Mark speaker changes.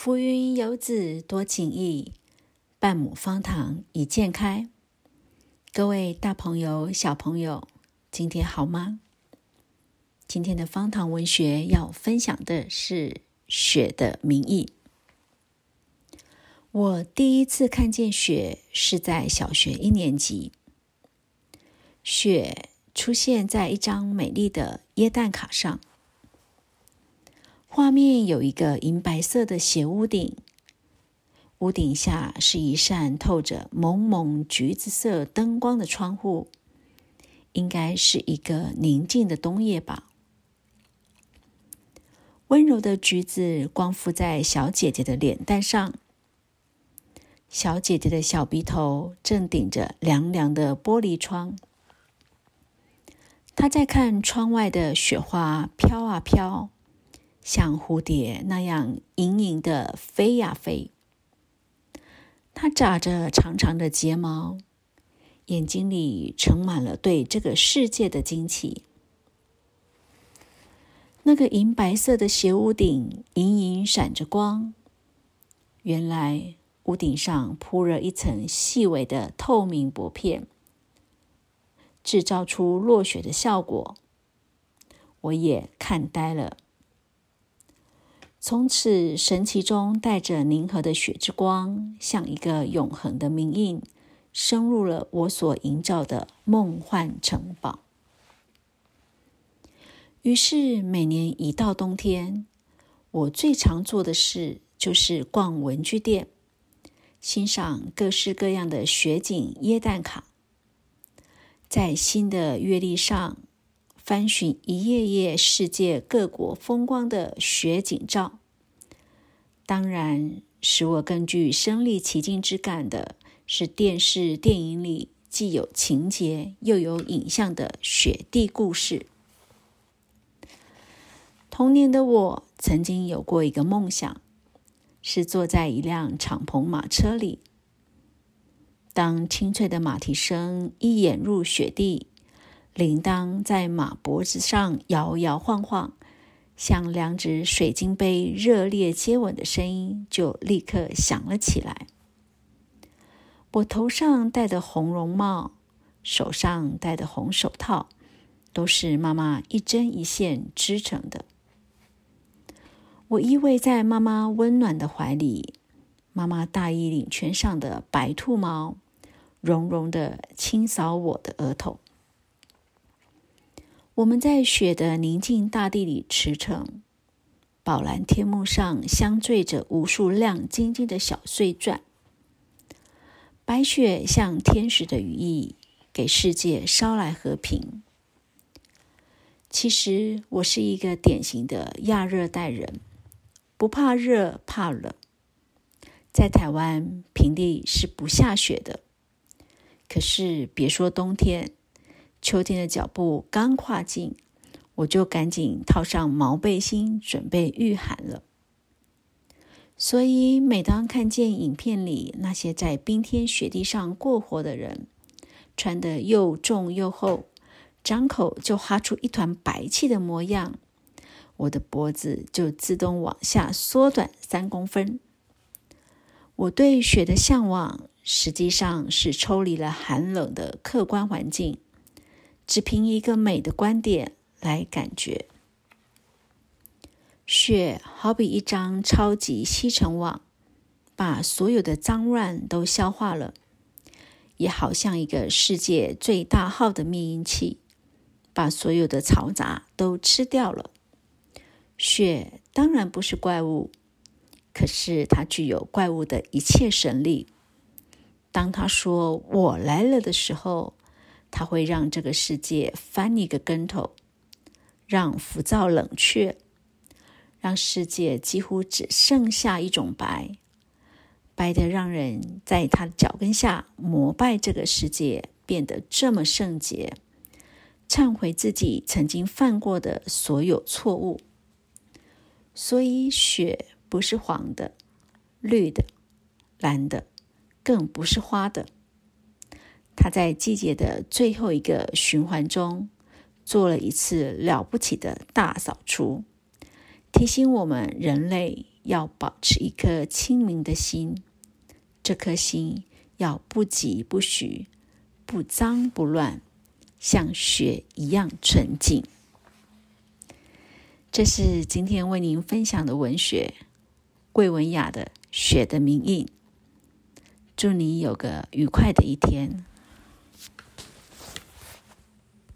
Speaker 1: 浮云游子多情意，半亩方塘一鉴开。各位大朋友、小朋友，今天好吗？今天的方塘文学要分享的是《雪的名义》。我第一次看见雪是在小学一年级，雪出现在一张美丽的椰蛋卡上。画面有一个银白色的斜屋顶，屋顶下是一扇透着蒙蒙橘子色灯光的窗户，应该是一个宁静的冬夜吧。温柔的橘子光附在小姐姐的脸蛋上，小姐姐的小鼻头正顶着凉凉的玻璃窗，她在看窗外的雪花飘啊飘。像蝴蝶那样盈盈的飞呀飞，它眨着长长的睫毛，眼睛里盛满了对这个世界的惊奇。那个银白色的斜屋顶隐隐闪着光，原来屋顶上铺了一层细微的透明薄片，制造出落雪的效果。我也看呆了。从此，神奇中带着凝和的雪之光，像一个永恒的铭印，深入了我所营造的梦幻城堡。于是，每年一到冬天，我最常做的事就是逛文具店，欣赏各式各样的雪景椰蛋卡，在新的月历上。翻寻一页页世界各国风光的雪景照，当然使我更具身临其境之感的是电视电影里既有情节又有影像的雪地故事。童年的我曾经有过一个梦想，是坐在一辆敞篷马车里，当清脆的马蹄声一掩入雪地。铃铛在马脖子上摇摇晃晃，像两只水晶杯热烈接吻的声音就立刻响了起来。我头上戴的红绒帽，手上戴的红手套，都是妈妈一针一线织成的。我依偎在妈妈温暖的怀里，妈妈大衣领圈上的白兔毛，绒绒的轻扫我的额头。我们在雪的宁静大地里驰骋，宝蓝天幕上镶缀着无数亮晶晶的小碎钻。白雪像天使的羽翼，给世界捎来和平。其实我是一个典型的亚热带人，不怕热，怕冷。在台湾平地是不下雪的，可是别说冬天。秋天的脚步刚跨进，我就赶紧套上毛背心，准备御寒了。所以，每当看见影片里那些在冰天雪地上过活的人，穿得又重又厚，张口就哈出一团白气的模样，我的脖子就自动往下缩短三公分。我对雪的向往，实际上是抽离了寒冷的客观环境。只凭一个美的观点来感觉，雪好比一张超级吸尘网，把所有的脏乱都消化了；也好像一个世界最大号的灭音器，把所有的嘈杂都吃掉了。雪当然不是怪物，可是它具有怪物的一切神力。当他说“我来了”的时候。它会让这个世界翻一个跟头，让浮躁冷却，让世界几乎只剩下一种白，白的让人在他的脚跟下膜拜这个世界，变得这么圣洁，忏悔自己曾经犯过的所有错误。所以，雪不是黄的、绿的、蓝的，更不是花的。他在季节的最后一个循环中做了一次了不起的大扫除，提醒我们人类要保持一颗清明的心，这颗心要不急不徐，不脏不乱，像雪一样纯净。这是今天为您分享的文学桂文雅的《雪的名印》。祝你有个愉快的一天。